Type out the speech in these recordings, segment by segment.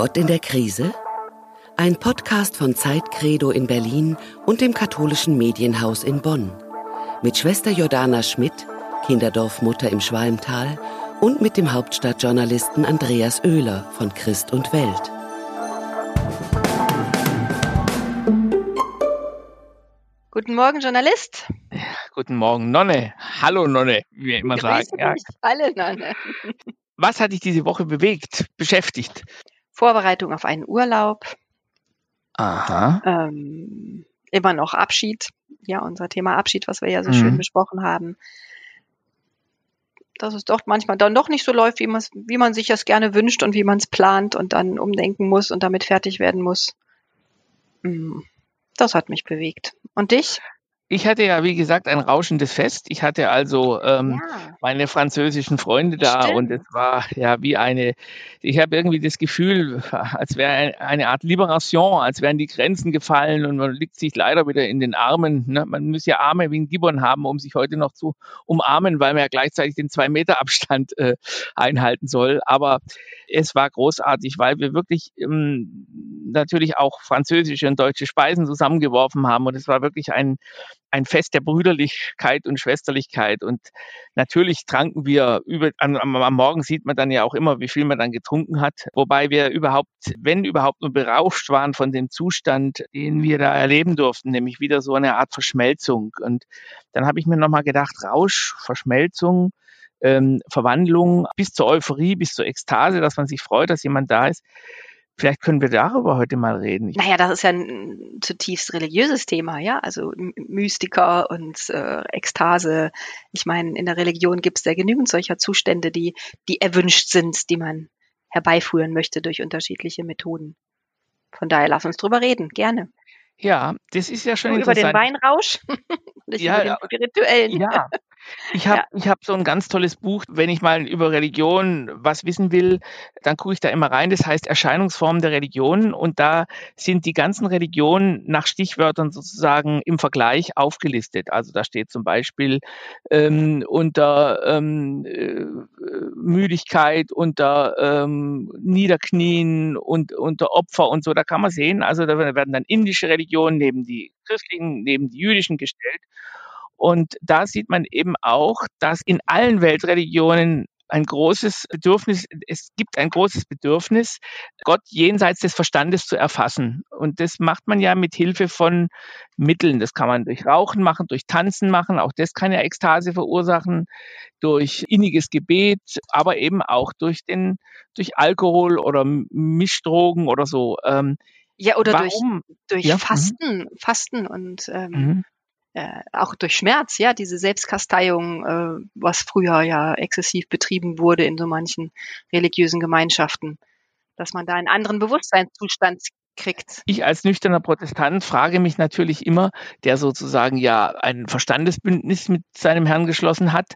Gott in der Krise? Ein Podcast von Zeitcredo in Berlin und dem katholischen Medienhaus in Bonn. Mit Schwester Jordana Schmidt, Kinderdorfmutter im Schwalmtal und mit dem Hauptstadtjournalisten Andreas Oehler von Christ und Welt. Guten Morgen, Journalist. Guten Morgen, Nonne. Hallo, Nonne, wie wir immer sagen. Ja. Alle Nonne. Was hat dich diese Woche bewegt, beschäftigt? Vorbereitung auf einen Urlaub. Aha. Ähm, immer noch Abschied. Ja, unser Thema Abschied, was wir ja so mhm. schön besprochen haben. Dass es doch manchmal dann doch nicht so läuft, wie, wie man sich das gerne wünscht und wie man es plant und dann umdenken muss und damit fertig werden muss. Mm, das hat mich bewegt. Und dich? Ich hatte ja, wie gesagt, ein rauschendes Fest. Ich hatte also ähm, ja. meine französischen Freunde da Stimmt. und es war ja wie eine, ich habe irgendwie das Gefühl, als wäre eine Art Liberation, als wären die Grenzen gefallen und man liegt sich leider wieder in den Armen. Ne? Man muss ja Arme wie ein Gibbon haben, um sich heute noch zu umarmen, weil man ja gleichzeitig den Zwei-Meter-Abstand äh, einhalten soll. Aber es war großartig, weil wir wirklich ähm, natürlich auch französische und deutsche Speisen zusammengeworfen haben und es war wirklich ein ein Fest der Brüderlichkeit und Schwesterlichkeit. Und natürlich tranken wir über, am, am, Morgen sieht man dann ja auch immer, wie viel man dann getrunken hat. Wobei wir überhaupt, wenn überhaupt nur berauscht waren von dem Zustand, den wir da erleben durften, nämlich wieder so eine Art Verschmelzung. Und dann habe ich mir nochmal gedacht, Rausch, Verschmelzung, ähm, Verwandlung bis zur Euphorie, bis zur Ekstase, dass man sich freut, dass jemand da ist. Vielleicht können wir darüber heute mal reden. Naja, das ist ja ein zutiefst religiöses Thema, ja. Also Mystiker und äh, Ekstase. Ich meine, in der Religion gibt es ja genügend solcher Zustände, die, die erwünscht sind, die man herbeiführen möchte durch unterschiedliche Methoden. Von daher lass uns drüber reden, gerne. Ja, das ist ja schon interessant. Über den Weinrausch, nicht ja, über den spirituellen. Ja, ich habe ja. ich hab so ein ganz tolles Buch, wenn ich mal über Religion was wissen will, dann gucke ich da immer rein. Das heißt Erscheinungsformen der Religionen und da sind die ganzen Religionen nach Stichwörtern sozusagen im Vergleich aufgelistet. Also da steht zum Beispiel ähm, unter ähm, äh, Müdigkeit, unter ähm, Niederknien und unter Opfer und so. Da kann man sehen, also da werden dann indische Religionen neben die christlichen, neben die jüdischen gestellt. Und da sieht man eben auch, dass in allen Weltreligionen ein großes Bedürfnis, es gibt ein großes Bedürfnis, Gott jenseits des Verstandes zu erfassen. Und das macht man ja mit Hilfe von Mitteln. Das kann man durch Rauchen machen, durch Tanzen machen. Auch das kann ja Ekstase verursachen, durch inniges Gebet, aber eben auch durch den, durch Alkohol oder Mischdrogen oder so. Ähm, ja, oder Warum? durch, durch ja? Mhm. Fasten, Fasten und ähm, mhm äh, auch durch Schmerz, ja, diese Selbstkasteiung, äh, was früher ja exzessiv betrieben wurde in so manchen religiösen Gemeinschaften, dass man da einen anderen Bewusstseinszustand kriegt. Ich als nüchterner Protestant frage mich natürlich immer, der sozusagen ja ein Verstandesbündnis mit seinem Herrn geschlossen hat,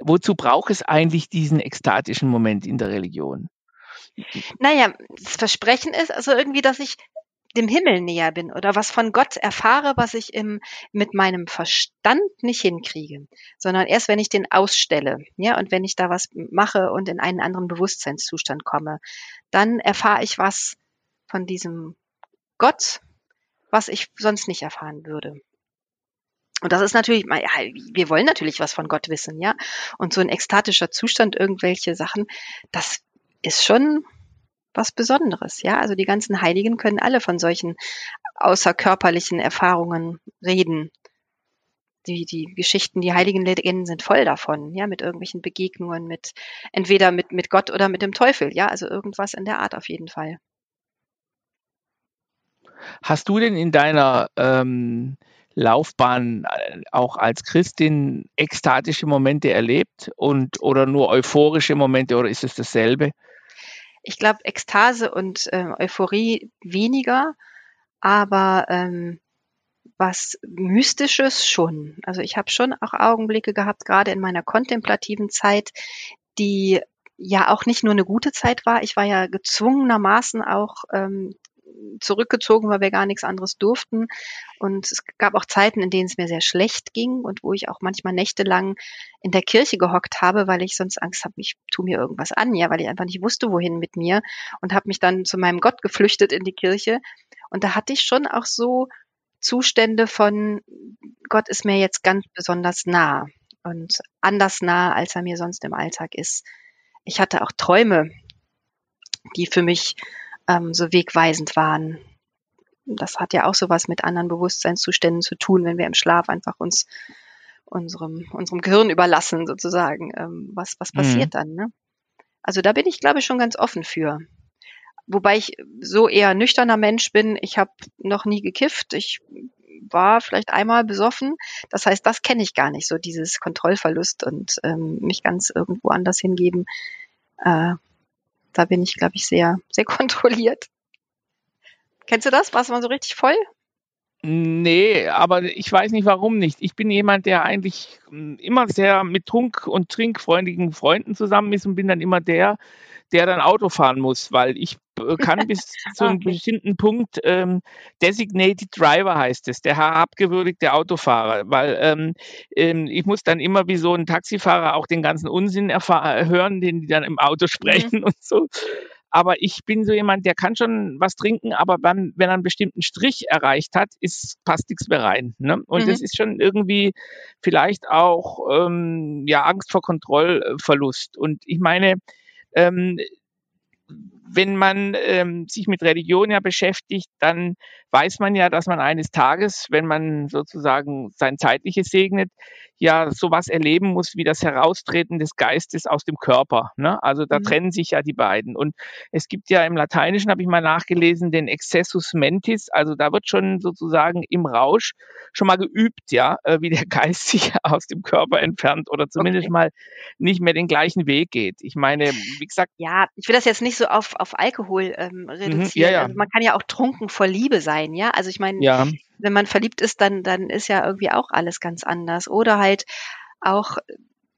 wozu braucht es eigentlich diesen ekstatischen Moment in der Religion? Naja, das Versprechen ist also irgendwie, dass ich dem Himmel näher bin oder was von Gott erfahre, was ich im, mit meinem Verstand nicht hinkriege, sondern erst wenn ich den ausstelle, ja, und wenn ich da was mache und in einen anderen Bewusstseinszustand komme, dann erfahre ich was von diesem Gott, was ich sonst nicht erfahren würde. Und das ist natürlich, wir wollen natürlich was von Gott wissen, ja. Und so ein ekstatischer Zustand, irgendwelche Sachen, das ist schon was Besonderes, ja. Also die ganzen Heiligen können alle von solchen außerkörperlichen Erfahrungen reden. Die, die Geschichten, die heiligen Legenden sind voll davon, ja, mit irgendwelchen Begegnungen, mit entweder mit, mit Gott oder mit dem Teufel, ja, also irgendwas in der Art auf jeden Fall. Hast du denn in deiner ähm, Laufbahn äh, auch als Christin ekstatische Momente erlebt und oder nur euphorische Momente oder ist es dasselbe? Ich glaube, Ekstase und äh, Euphorie weniger, aber ähm, was Mystisches schon. Also ich habe schon auch Augenblicke gehabt, gerade in meiner kontemplativen Zeit, die ja auch nicht nur eine gute Zeit war. Ich war ja gezwungenermaßen auch ähm, zurückgezogen, weil wir gar nichts anderes durften. Und es gab auch Zeiten, in denen es mir sehr schlecht ging und wo ich auch manchmal nächtelang in der Kirche gehockt habe, weil ich sonst Angst habe, ich tu mir irgendwas an, ja, weil ich einfach nicht wusste, wohin mit mir und habe mich dann zu meinem Gott geflüchtet in die Kirche. Und da hatte ich schon auch so Zustände von Gott ist mir jetzt ganz besonders nah und anders nah, als er mir sonst im Alltag ist. Ich hatte auch Träume, die für mich ähm, so wegweisend waren. Das hat ja auch sowas mit anderen Bewusstseinszuständen zu tun, wenn wir im Schlaf einfach uns unserem, unserem Gehirn überlassen, sozusagen. Ähm, was, was passiert mhm. dann? Ne? Also da bin ich, glaube ich, schon ganz offen für. Wobei ich so eher nüchterner Mensch bin. Ich habe noch nie gekifft. Ich war vielleicht einmal besoffen. Das heißt, das kenne ich gar nicht, so dieses Kontrollverlust und ähm, mich ganz irgendwo anders hingeben. Äh, da bin ich, glaube ich, sehr, sehr kontrolliert. Kennst du das? Warst du mal so richtig voll? Nee, aber ich weiß nicht warum nicht. Ich bin jemand, der eigentlich hm, immer sehr mit trunk- und trinkfreundlichen Freunden zusammen ist und bin dann immer der, der dann Auto fahren muss, weil ich kann bis zu einem okay. bestimmten Punkt ähm, Designated Driver heißt es, der herabgewürdigte Autofahrer, weil ähm, ähm, ich muss dann immer wie so ein Taxifahrer auch den ganzen Unsinn hören, den die dann im Auto mhm. sprechen mhm. und so. Aber ich bin so jemand, der kann schon was trinken, aber wenn, wenn er einen bestimmten Strich erreicht hat, ist, passt nichts mehr rein. Ne? Und mhm. das ist schon irgendwie vielleicht auch ähm, ja Angst vor Kontrollverlust. Und ich meine, ähm, wenn man ähm, sich mit Religion ja beschäftigt, dann weiß man ja, dass man eines Tages, wenn man sozusagen sein Zeitliches segnet, ja sowas erleben muss wie das Heraustreten des Geistes aus dem Körper. Ne? Also da mhm. trennen sich ja die beiden. Und es gibt ja im Lateinischen, habe ich mal nachgelesen, den Excessus mentis. Also da wird schon sozusagen im Rausch schon mal geübt, ja, äh, wie der Geist sich aus dem Körper entfernt oder zumindest okay. mal nicht mehr den gleichen Weg geht. Ich meine, wie gesagt. Ja, ich will das jetzt nicht so auf, auf Alkohol ähm, reduzieren. Mhm, ja, ja. Also man kann ja auch trunken vor Liebe sein, ja. Also ich meine, ja wenn man verliebt ist, dann, dann ist ja irgendwie auch alles ganz anders. Oder halt auch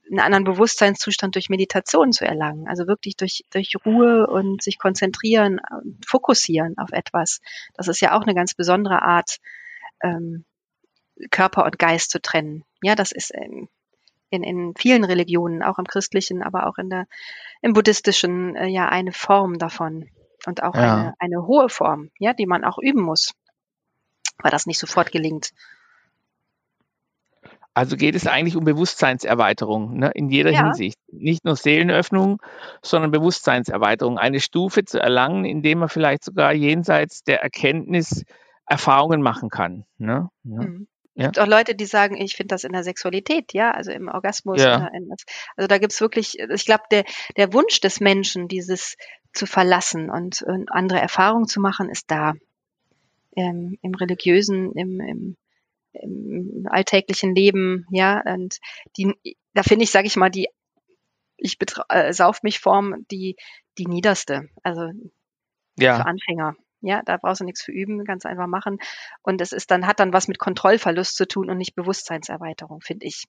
einen anderen Bewusstseinszustand durch Meditation zu erlangen. Also wirklich durch, durch Ruhe und sich konzentrieren, fokussieren auf etwas. Das ist ja auch eine ganz besondere Art, ähm, Körper und Geist zu trennen. Ja, das ist in, in, in vielen Religionen, auch im christlichen, aber auch in der, im buddhistischen, äh, ja, eine Form davon. Und auch ja. eine, eine hohe Form, ja, die man auch üben muss weil das nicht sofort gelingt. Also geht es eigentlich um Bewusstseinserweiterung ne, in jeder ja. Hinsicht. Nicht nur Seelenöffnung, sondern Bewusstseinserweiterung. Eine Stufe zu erlangen, indem man vielleicht sogar jenseits der Erkenntnis Erfahrungen machen kann. Ne? Mhm. Es gibt auch Leute, die sagen, ich finde das in der Sexualität, ja, also im Orgasmus. Ja. Also da gibt's wirklich, ich glaube, der, der Wunsch des Menschen, dieses zu verlassen und, und andere Erfahrungen zu machen, ist da ähm, im religiösen, im, im, im alltäglichen Leben, ja, und die, da finde ich, sage ich mal, die ich äh, sauf mich Form die die niederste, also ja. für Anfänger. Ja, da brauchst du nichts für üben, ganz einfach machen. Und es ist dann, hat dann was mit Kontrollverlust zu tun und nicht Bewusstseinserweiterung, finde ich.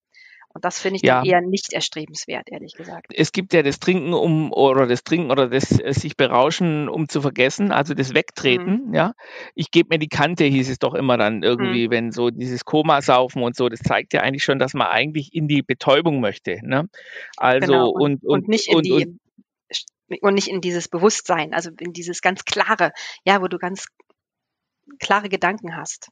Und das finde ich ja. dann eher nicht erstrebenswert, ehrlich gesagt. Es gibt ja das Trinken um oder das Trinken oder das äh, sich berauschen, um zu vergessen, also das Wegtreten, mhm. ja. Ich gebe mir die Kante, hieß es doch immer dann irgendwie, mhm. wenn so dieses Komasaufen und so, das zeigt ja eigentlich schon, dass man eigentlich in die Betäubung möchte. Ne? Also genau. und, und, und nicht in und, die und, nicht in dieses Bewusstsein, also in dieses ganz klare, ja, wo du ganz klare Gedanken hast.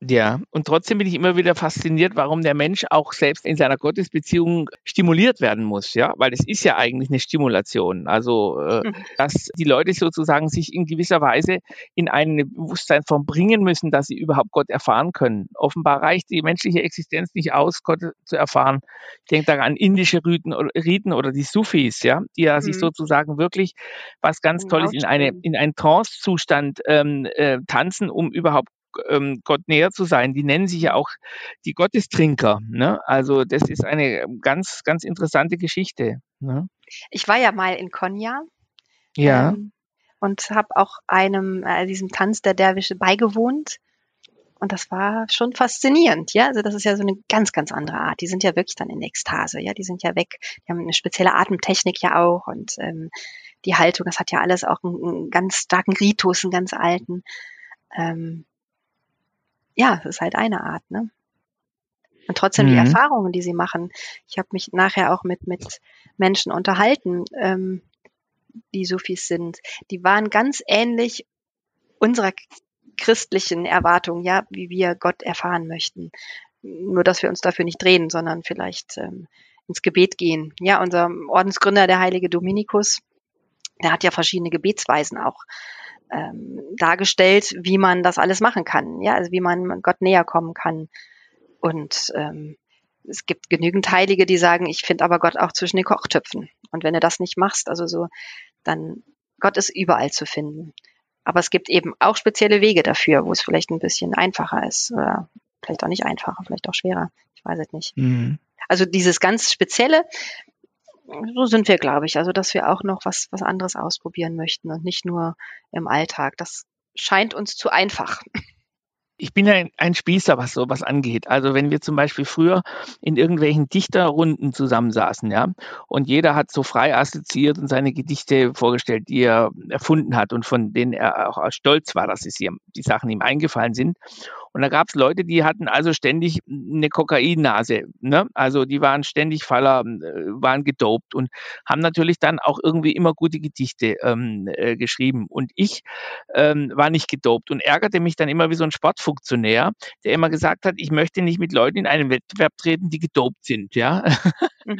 Ja, und trotzdem bin ich immer wieder fasziniert, warum der Mensch auch selbst in seiner Gottesbeziehung stimuliert werden muss, ja, weil es ist ja eigentlich eine Stimulation. Also, äh, mhm. dass die Leute sozusagen sich in gewisser Weise in eine Bewusstseinsform bringen müssen, dass sie überhaupt Gott erfahren können. Offenbar reicht die menschliche Existenz nicht aus, Gott zu erfahren. Ich denke da an indische Riten, Riten oder die Sufis, ja, die ja mhm. sich sozusagen wirklich was ganz Tolles in eine in einen Trance-Zustand ähm, äh, tanzen, um überhaupt ähm, Gott näher zu sein. Die nennen sich ja auch die Gottestrinker. Ne? Also das ist eine ganz, ganz interessante Geschichte. Ne? Ich war ja mal in Konya. Ja. Ähm, und habe auch einem, äh, diesem Tanz der Derwische beigewohnt. Und das war schon faszinierend, ja. Also das ist ja so eine ganz, ganz andere Art. Die sind ja wirklich dann in Ekstase, ja. Die sind ja weg. Die haben eine spezielle Atemtechnik ja auch und ähm, die Haltung, das hat ja alles auch einen, einen ganz starken Ritus, einen ganz alten. Ähm, ja, es ist halt eine Art, ne? Und trotzdem mhm. die Erfahrungen, die sie machen. Ich habe mich nachher auch mit, mit Menschen unterhalten, ähm, die Sufis sind. Die waren ganz ähnlich unserer christlichen Erwartung, ja, wie wir Gott erfahren möchten. Nur, dass wir uns dafür nicht drehen, sondern vielleicht ähm, ins Gebet gehen. Ja, unser Ordensgründer, der heilige Dominikus, der hat ja verschiedene Gebetsweisen auch ähm, dargestellt, wie man das alles machen kann. Ja, also wie man Gott näher kommen kann. Und ähm, es gibt genügend Heilige, die sagen, ich finde aber Gott auch zwischen den Kochtöpfen. Und wenn du das nicht machst, also so, dann Gott ist überall zu finden. Aber es gibt eben auch spezielle Wege dafür, wo es vielleicht ein bisschen einfacher ist. Oder vielleicht auch nicht einfacher, vielleicht auch schwerer. Ich weiß es nicht. Mhm. Also dieses ganz Spezielle, so sind wir, glaube ich. Also, dass wir auch noch was, was anderes ausprobieren möchten und nicht nur im Alltag. Das scheint uns zu einfach ich bin ja ein, Spießer, was sowas angeht. Also wenn wir zum Beispiel früher in irgendwelchen Dichterrunden zusammensaßen, ja, und jeder hat so frei assoziiert und seine Gedichte vorgestellt, die er erfunden hat und von denen er auch stolz war, dass es ihm, die Sachen ihm eingefallen sind. Und da gab es Leute, die hatten also ständig eine Kokainnase. Ne? Also die waren ständig Faller, äh, waren gedopt und haben natürlich dann auch irgendwie immer gute Gedichte ähm, äh, geschrieben. Und ich ähm, war nicht gedopt und ärgerte mich dann immer wie so ein Sportfunktionär, der immer gesagt hat, ich möchte nicht mit Leuten in einen Wettbewerb treten, die gedopt sind. Ja? Mhm.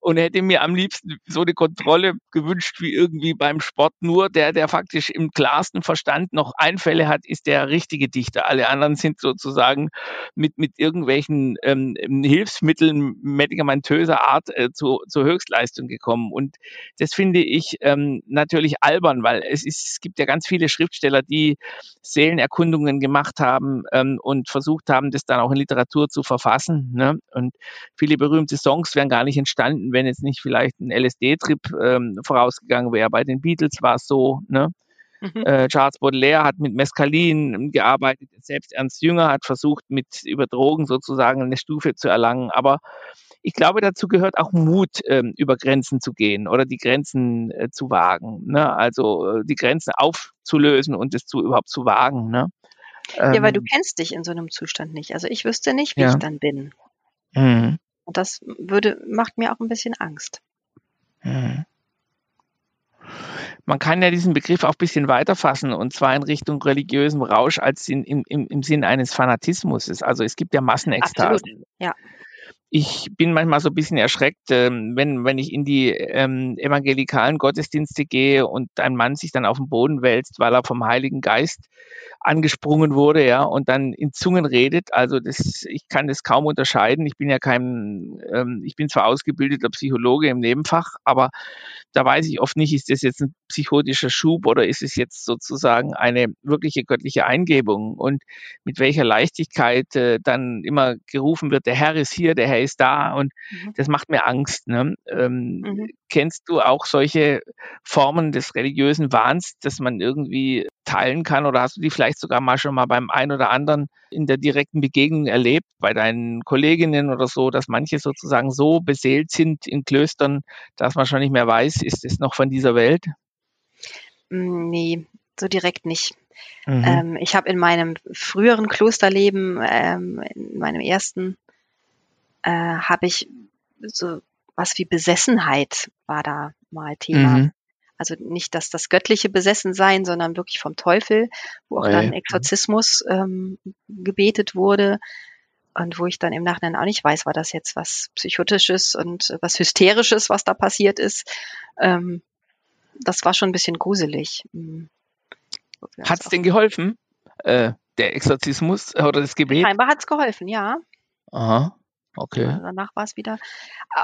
Und hätte mir am liebsten so eine Kontrolle gewünscht wie irgendwie beim Sport. Nur der, der faktisch im klarsten Verstand noch Einfälle hat, ist der richtige Dichter. Alle anderen sind sozusagen mit, mit irgendwelchen ähm, Hilfsmitteln medikamentöser Art äh, zu, zur Höchstleistung gekommen. Und das finde ich ähm, natürlich albern, weil es, ist, es gibt ja ganz viele Schriftsteller, die Seelenerkundungen gemacht haben ähm, und versucht haben, das dann auch in Literatur zu verfassen. Ne? Und viele berühmte Songs wären gar nicht entstanden, wenn jetzt nicht vielleicht ein LSD-Trip ähm, vorausgegangen wäre. Bei den Beatles war es so. Ne? Mhm. Äh, Charles Baudelaire hat mit Mescalin gearbeitet, selbst Ernst Jünger hat versucht, mit über Drogen sozusagen eine Stufe zu erlangen. Aber ich glaube, dazu gehört auch Mut, ähm, über Grenzen zu gehen oder die Grenzen äh, zu wagen. Ne? Also äh, die Grenzen aufzulösen und es zu überhaupt zu wagen. Ne? Ähm, ja, weil du ähm. kennst dich in so einem Zustand nicht. Also ich wüsste nicht, wie ja. ich dann bin. Mhm. Und das würde, macht mir auch ein bisschen Angst. Mhm. Man kann ja diesen Begriff auch ein bisschen weiter fassen und zwar in Richtung religiösem Rausch als in, im, im, im Sinn eines Fanatismus. Also es gibt ja Massenekstasen. Ja. Ich bin manchmal so ein bisschen erschreckt, ähm, wenn, wenn ich in die ähm, evangelikalen Gottesdienste gehe und ein Mann sich dann auf den Boden wälzt, weil er vom Heiligen Geist angesprungen wurde, ja, und dann in Zungen redet. Also das, ich kann das kaum unterscheiden. Ich bin ja kein, ähm, ich bin zwar ausgebildeter Psychologe im Nebenfach, aber da weiß ich oft nicht, ist das jetzt ein psychotischer Schub oder ist es jetzt sozusagen eine wirkliche göttliche Eingebung und mit welcher Leichtigkeit äh, dann immer gerufen wird, der Herr ist hier, der Herr ist da und mhm. das macht mir Angst. Ne? Ähm, mhm. Kennst du auch solche Formen des religiösen Wahns, dass man irgendwie teilen kann oder hast du die vielleicht sogar mal schon mal beim einen oder anderen in der direkten Begegnung erlebt, bei deinen Kolleginnen oder so, dass manche sozusagen so beseelt sind in Klöstern, dass man schon nicht mehr weiß, ist es noch von dieser Welt? Mm, nee, so direkt nicht. Mhm. Ähm, ich habe in meinem früheren Klosterleben, ähm, in meinem ersten, äh, habe ich so was wie Besessenheit war da mal Thema. Mhm. Also nicht, dass das göttliche Besessensein, sondern wirklich vom Teufel, wo auch dann Exorzismus ähm, gebetet wurde und wo ich dann im Nachhinein auch nicht weiß, war das jetzt was Psychotisches und was Hysterisches, was da passiert ist. Ähm, das war schon ein bisschen gruselig. Hm. Hat es denn geholfen, äh, der Exorzismus oder das Gebet? Scheinbar hat es geholfen, ja. Aha. Okay. danach war es wieder.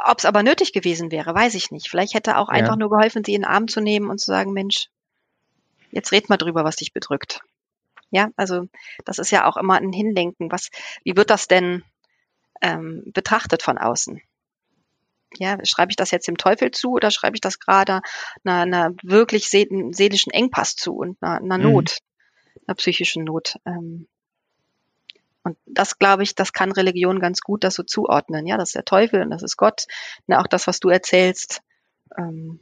Ob es aber nötig gewesen wäre, weiß ich nicht. Vielleicht hätte auch ja. einfach nur geholfen, sie in den Arm zu nehmen und zu sagen, Mensch, jetzt red mal drüber, was dich bedrückt. Ja, also das ist ja auch immer ein Hinlenken. Was, wie wird das denn ähm, betrachtet von außen? Ja, schreibe ich das jetzt dem Teufel zu oder schreibe ich das gerade einer, einer wirklich seelischen Engpass zu und einer, einer mhm. Not, mhm. einer psychischen Not? Ähm, und das, glaube ich, das kann Religion ganz gut das so zuordnen. Ja, das ist der Teufel und das ist Gott. Na, auch das, was du erzählst. Ähm,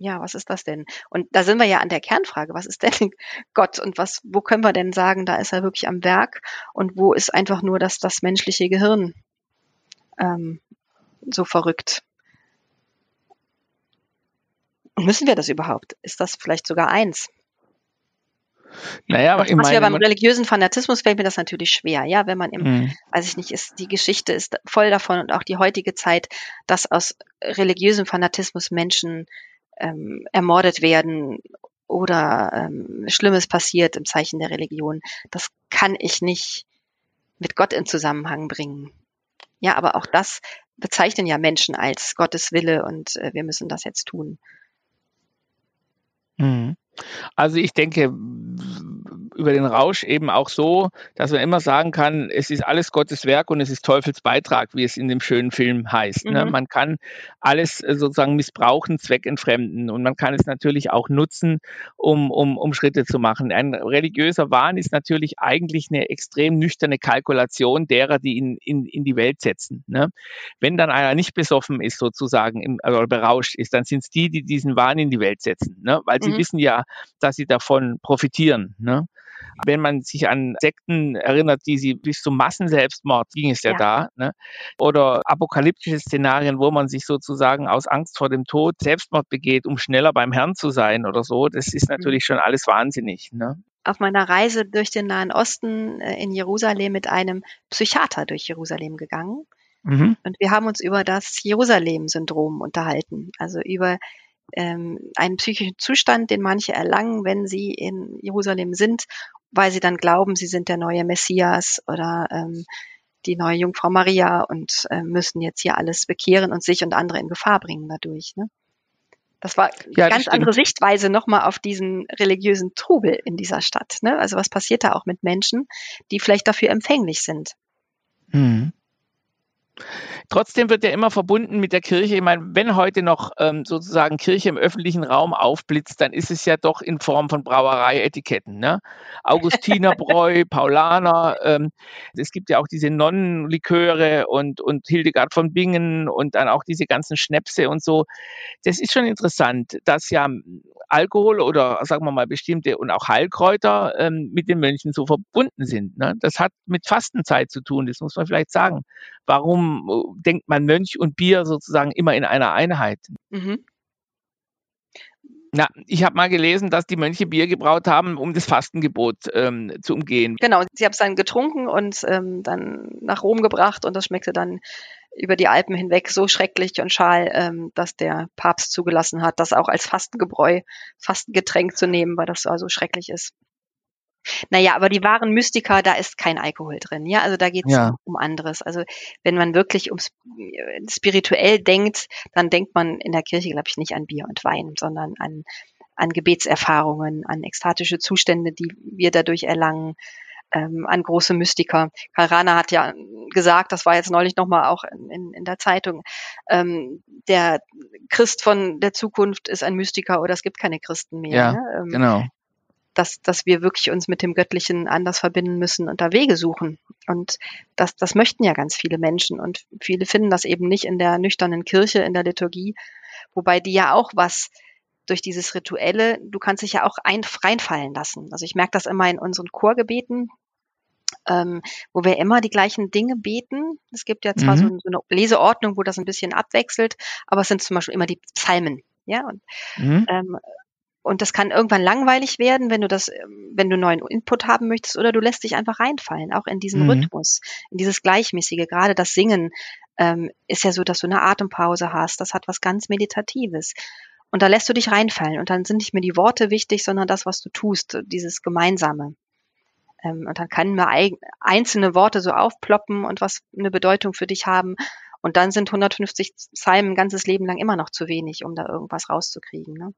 Ja, was ist das denn? Und da sind wir ja an der Kernfrage. Was ist denn Gott und was, wo können wir denn sagen, da ist er wirklich am Werk und wo ist einfach nur das, das menschliche Gehirn ähm, so verrückt? müssen wir das überhaupt? Ist das vielleicht sogar eins? Naja, aber ich meine, ja beim religiösen Fanatismus fällt mir das natürlich schwer, ja, wenn man im, mhm. weiß ich nicht, ist, die Geschichte ist voll davon und auch die heutige Zeit, dass aus religiösem Fanatismus Menschen ähm, ermordet werden oder ähm, Schlimmes passiert im Zeichen der Religion. Das kann ich nicht mit Gott in Zusammenhang bringen. Ja, aber auch das bezeichnen ja Menschen als Gottes Wille und äh, wir müssen das jetzt tun. Mhm. Also ich denke über den Rausch eben auch so, dass man immer sagen kann, es ist alles Gottes Werk und es ist Teufels Beitrag, wie es in dem schönen Film heißt. Ne? Mhm. Man kann alles äh, sozusagen missbrauchen, zweckentfremden und man kann es natürlich auch nutzen, um, um, um Schritte zu machen. Ein religiöser Wahn ist natürlich eigentlich eine extrem nüchterne Kalkulation derer, die ihn in, in die Welt setzen. Ne? Wenn dann einer nicht besoffen ist sozusagen im, oder berauscht ist, dann sind es die, die diesen Wahn in die Welt setzen, ne? weil sie mhm. wissen ja, dass sie davon profitieren. Ne? Wenn man sich an Sekten erinnert, die sie bis zum Massenselbstmord ging es ja, ja. da, ne? oder apokalyptische Szenarien, wo man sich sozusagen aus Angst vor dem Tod Selbstmord begeht, um schneller beim Herrn zu sein oder so, das ist mhm. natürlich schon alles wahnsinnig. Ne? auf meiner Reise durch den Nahen Osten äh, in Jerusalem mit einem Psychiater durch Jerusalem gegangen. Mhm. Und wir haben uns über das Jerusalem-Syndrom unterhalten, also über ähm, einen psychischen Zustand, den manche erlangen, wenn sie in Jerusalem sind, weil sie dann glauben, sie sind der neue Messias oder ähm, die neue Jungfrau Maria und äh, müssen jetzt hier alles bekehren und sich und andere in Gefahr bringen dadurch. Ne? Das war ja, eine ganz stimmt. andere Sichtweise nochmal auf diesen religiösen Trubel in dieser Stadt. Ne? Also was passiert da auch mit Menschen, die vielleicht dafür empfänglich sind? Mhm. Trotzdem wird ja immer verbunden mit der Kirche. Ich meine, wenn heute noch ähm, sozusagen Kirche im öffentlichen Raum aufblitzt, dann ist es ja doch in Form von Brauereietiketten. Ne? Augustinerbräu, Paulaner. Ähm, es gibt ja auch diese Nonnenliköre und, und Hildegard von Bingen und dann auch diese ganzen Schnäpse und so. Das ist schon interessant, dass ja Alkohol oder sagen wir mal bestimmte und auch Heilkräuter ähm, mit den Mönchen so verbunden sind. Ne? Das hat mit Fastenzeit zu tun, das muss man vielleicht sagen. Warum äh, denkt man Mönch und Bier sozusagen immer in einer Einheit? Mhm. Na, ich habe mal gelesen, dass die Mönche Bier gebraut haben, um das Fastengebot ähm, zu umgehen. Genau, sie haben es dann getrunken und ähm, dann nach Rom gebracht und das schmeckte dann über die Alpen hinweg so schrecklich und schal, ähm, dass der Papst zugelassen hat, das auch als Fastengebräu, Fastengetränk zu nehmen, weil das so also schrecklich ist. Naja, aber die wahren Mystiker, da ist kein Alkohol drin. Ja, also da geht es ja. um anderes. Also wenn man wirklich um spirituell denkt, dann denkt man in der Kirche, glaube ich, nicht an Bier und Wein, sondern an, an Gebetserfahrungen, an ekstatische Zustände, die wir dadurch erlangen, ähm, an große Mystiker. Karl Rahner hat ja gesagt, das war jetzt neulich nochmal auch in, in der Zeitung, ähm, der Christ von der Zukunft ist ein Mystiker oder es gibt keine Christen mehr. Ja, ne? ähm, genau. Dass, dass wir wirklich uns mit dem Göttlichen anders verbinden müssen und da Wege suchen. Und das, das möchten ja ganz viele Menschen. Und viele finden das eben nicht in der nüchternen Kirche, in der Liturgie, wobei die ja auch was durch dieses Rituelle, du kannst dich ja auch ein, reinfallen lassen. Also ich merke das immer in unseren Chorgebeten, ähm, wo wir immer die gleichen Dinge beten. Es gibt ja zwar mhm. so, so, eine Leseordnung, wo das ein bisschen abwechselt, aber es sind zum Beispiel immer die Psalmen. Ja, und, mhm. ähm, und das kann irgendwann langweilig werden, wenn du das, ähm, wenn du neuen Input haben möchtest, oder du lässt dich einfach reinfallen, auch in diesen mhm. Rhythmus, in dieses Gleichmäßige. Gerade das Singen ähm, ist ja so, dass du eine Atempause hast. Das hat was ganz Meditatives. Und da lässt du dich reinfallen. Und dann sind nicht mehr die Worte wichtig, sondern das, was du tust, dieses Gemeinsame. Ähm, und dann können mal einzelne Worte so aufploppen und was eine Bedeutung für dich haben. Und dann sind 150 Psalmen ein ganzes Leben lang immer noch zu wenig, um da irgendwas rauszukriegen. Ne?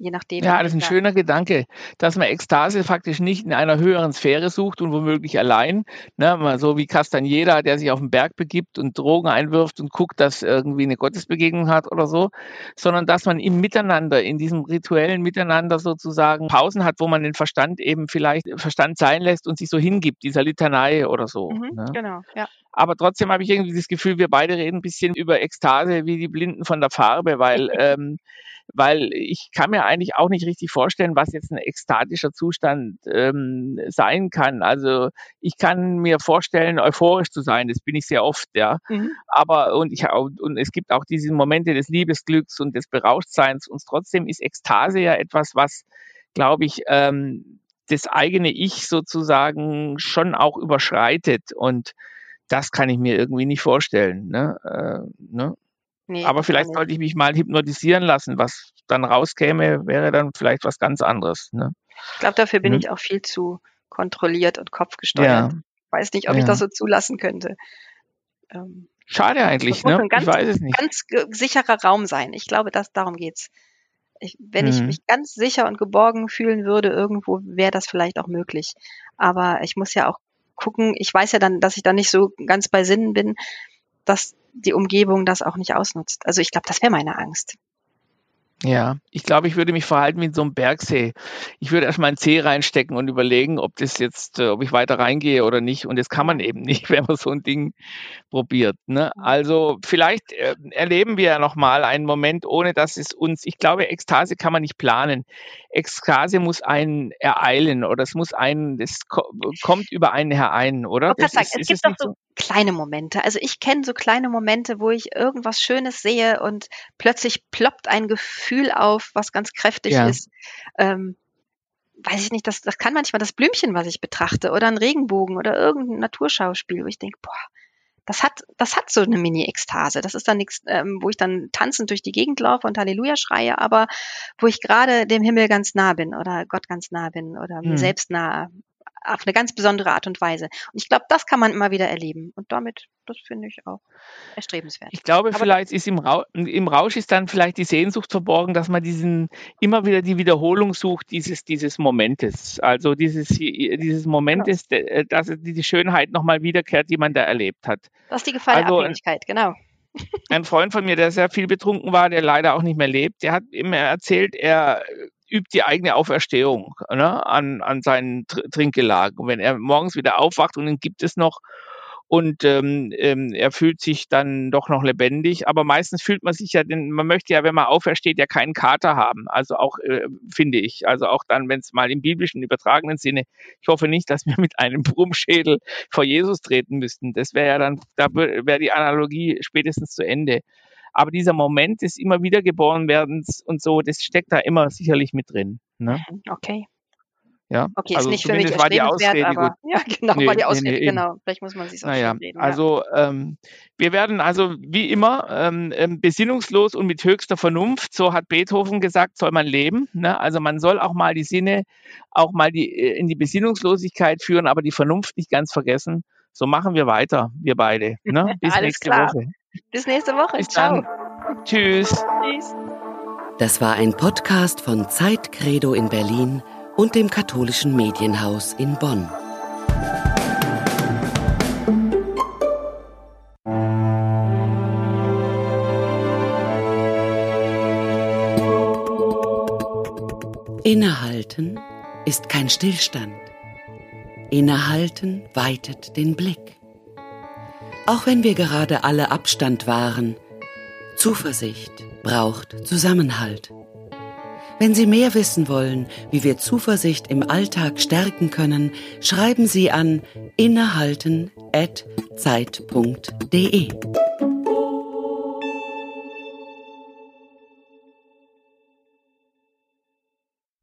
Je nachdem. Ja, das ist ein schöner Gedanke, dass man Ekstase faktisch nicht in einer höheren Sphäre sucht und womöglich allein, ne, mal so wie Castaneda, der sich auf den Berg begibt und Drogen einwirft und guckt, dass irgendwie eine Gottesbegegnung hat oder so, sondern dass man im Miteinander, in diesem rituellen Miteinander sozusagen Pausen hat, wo man den Verstand eben vielleicht Verstand sein lässt und sich so hingibt, dieser Litanei oder so. Mhm, ne? Genau, ja. Aber trotzdem habe ich irgendwie das Gefühl, wir beide reden ein bisschen über Ekstase wie die Blinden von der Farbe, weil, ähm, weil ich kann mir eigentlich auch nicht richtig vorstellen, was jetzt ein ekstatischer Zustand ähm, sein kann. Also ich kann mir vorstellen, euphorisch zu sein. Das bin ich sehr oft, ja. Mhm. Aber und ich und es gibt auch diese Momente des Liebesglücks und des Berauschtseins. Und trotzdem ist Ekstase ja etwas, was, glaube ich, ähm, das eigene Ich sozusagen schon auch überschreitet. Und das kann ich mir irgendwie nicht vorstellen. Ne? Äh, ne? Nee, Aber vielleicht sollte ich mich mal hypnotisieren lassen. Was dann rauskäme, wäre dann vielleicht was ganz anderes. Ne? Ich glaube, dafür bin hm? ich auch viel zu kontrolliert und kopfgesteuert. Ja. Ich weiß nicht, ob ja. ich das so zulassen könnte. Ähm, Schade eigentlich, ne? Ganz, ich weiß es nicht. Ganz sicherer Raum sein. Ich glaube, dass darum geht's. Ich, wenn mhm. ich mich ganz sicher und geborgen fühlen würde irgendwo, wäre das vielleicht auch möglich. Aber ich muss ja auch gucken, ich weiß ja dann, dass ich da nicht so ganz bei Sinnen bin, dass die Umgebung das auch nicht ausnutzt. Also ich glaube, das wäre meine Angst. Ja, ich glaube, ich würde mich verhalten wie in so einem Bergsee. Ich würde erstmal einen Zeh reinstecken und überlegen, ob das jetzt, äh, ob ich weiter reingehe oder nicht. Und das kann man eben nicht, wenn man so ein Ding probiert. Ne? Also vielleicht äh, erleben wir ja nochmal einen Moment, ohne dass es uns, ich glaube, Ekstase kann man nicht planen. Ekstase muss einen ereilen oder es muss einen, das kommt über einen herein, oder? Das ist, es gibt doch so kleine Momente. Also ich kenne so kleine Momente, wo ich irgendwas Schönes sehe und plötzlich ploppt ein Gefühl auf, was ganz kräftig ja. ist. Ähm, weiß ich nicht, das, das kann manchmal das Blümchen, was ich betrachte, oder ein Regenbogen oder irgendein Naturschauspiel, wo ich denke, boah, das hat, das hat so eine Mini-Ekstase. Das ist dann nichts, ähm, wo ich dann tanzend durch die Gegend laufe und Halleluja schreie, aber wo ich gerade dem Himmel ganz nah bin oder Gott ganz nah bin oder hm. mir selbst nah auf eine ganz besondere Art und Weise. Und ich glaube, das kann man immer wieder erleben. Und damit, das finde ich auch erstrebenswert. Ich glaube, Aber vielleicht ist im, Ra im Rausch ist dann vielleicht die Sehnsucht verborgen, dass man diesen immer wieder die Wiederholung sucht dieses dieses Momentes. Also dieses dieses Momentes, genau. Äh, dass die Schönheit nochmal wiederkehrt, die man da erlebt hat. Das ist die Gefahr also, der Abhängigkeit, genau. Ein Freund von mir, der sehr viel betrunken war, der leider auch nicht mehr lebt, der hat immer erzählt, er übt die eigene Auferstehung ne, an, an seinen Tr Trinkgelagen. Und wenn er morgens wieder aufwacht und dann gibt es noch und ähm, ähm, er fühlt sich dann doch noch lebendig. Aber meistens fühlt man sich ja, denn man möchte ja, wenn man aufersteht, ja keinen Kater haben. Also auch, äh, finde ich. Also auch dann, wenn es mal im biblischen übertragenen Sinne, ich hoffe nicht, dass wir mit einem Brummschädel vor Jesus treten müssten. Das wäre ja dann, da wäre die Analogie spätestens zu Ende. Aber dieser Moment des immer wieder geboren werdens und so, das steckt da immer sicherlich mit drin. Ne? Mhm, okay. Ja, okay, also ist nicht für mich war die Ausrede aber, gut. ja, genau, nee, war die Ausrede, nee, genau. Vielleicht muss man sich auch naja, reden. Also ähm, wir werden also wie immer ähm, ähm, besinnungslos und mit höchster Vernunft, so hat Beethoven gesagt, soll man leben. Ne? Also man soll auch mal die Sinne, auch mal die äh, in die Besinnungslosigkeit führen, aber die Vernunft nicht ganz vergessen. So machen wir weiter, wir beide. Ne? Bis nächste klar. Woche. Bis nächste Woche. Bis Ciao. Dann. Tschüss. Tschüss. Das war ein Podcast von Zeitcredo in Berlin und dem katholischen Medienhaus in Bonn. Innehalten ist kein Stillstand. Innehalten weitet den Blick. Auch wenn wir gerade alle Abstand wahren, Zuversicht braucht Zusammenhalt. Wenn Sie mehr wissen wollen, wie wir Zuversicht im Alltag stärken können, schreiben Sie an innehalten.zeit.de.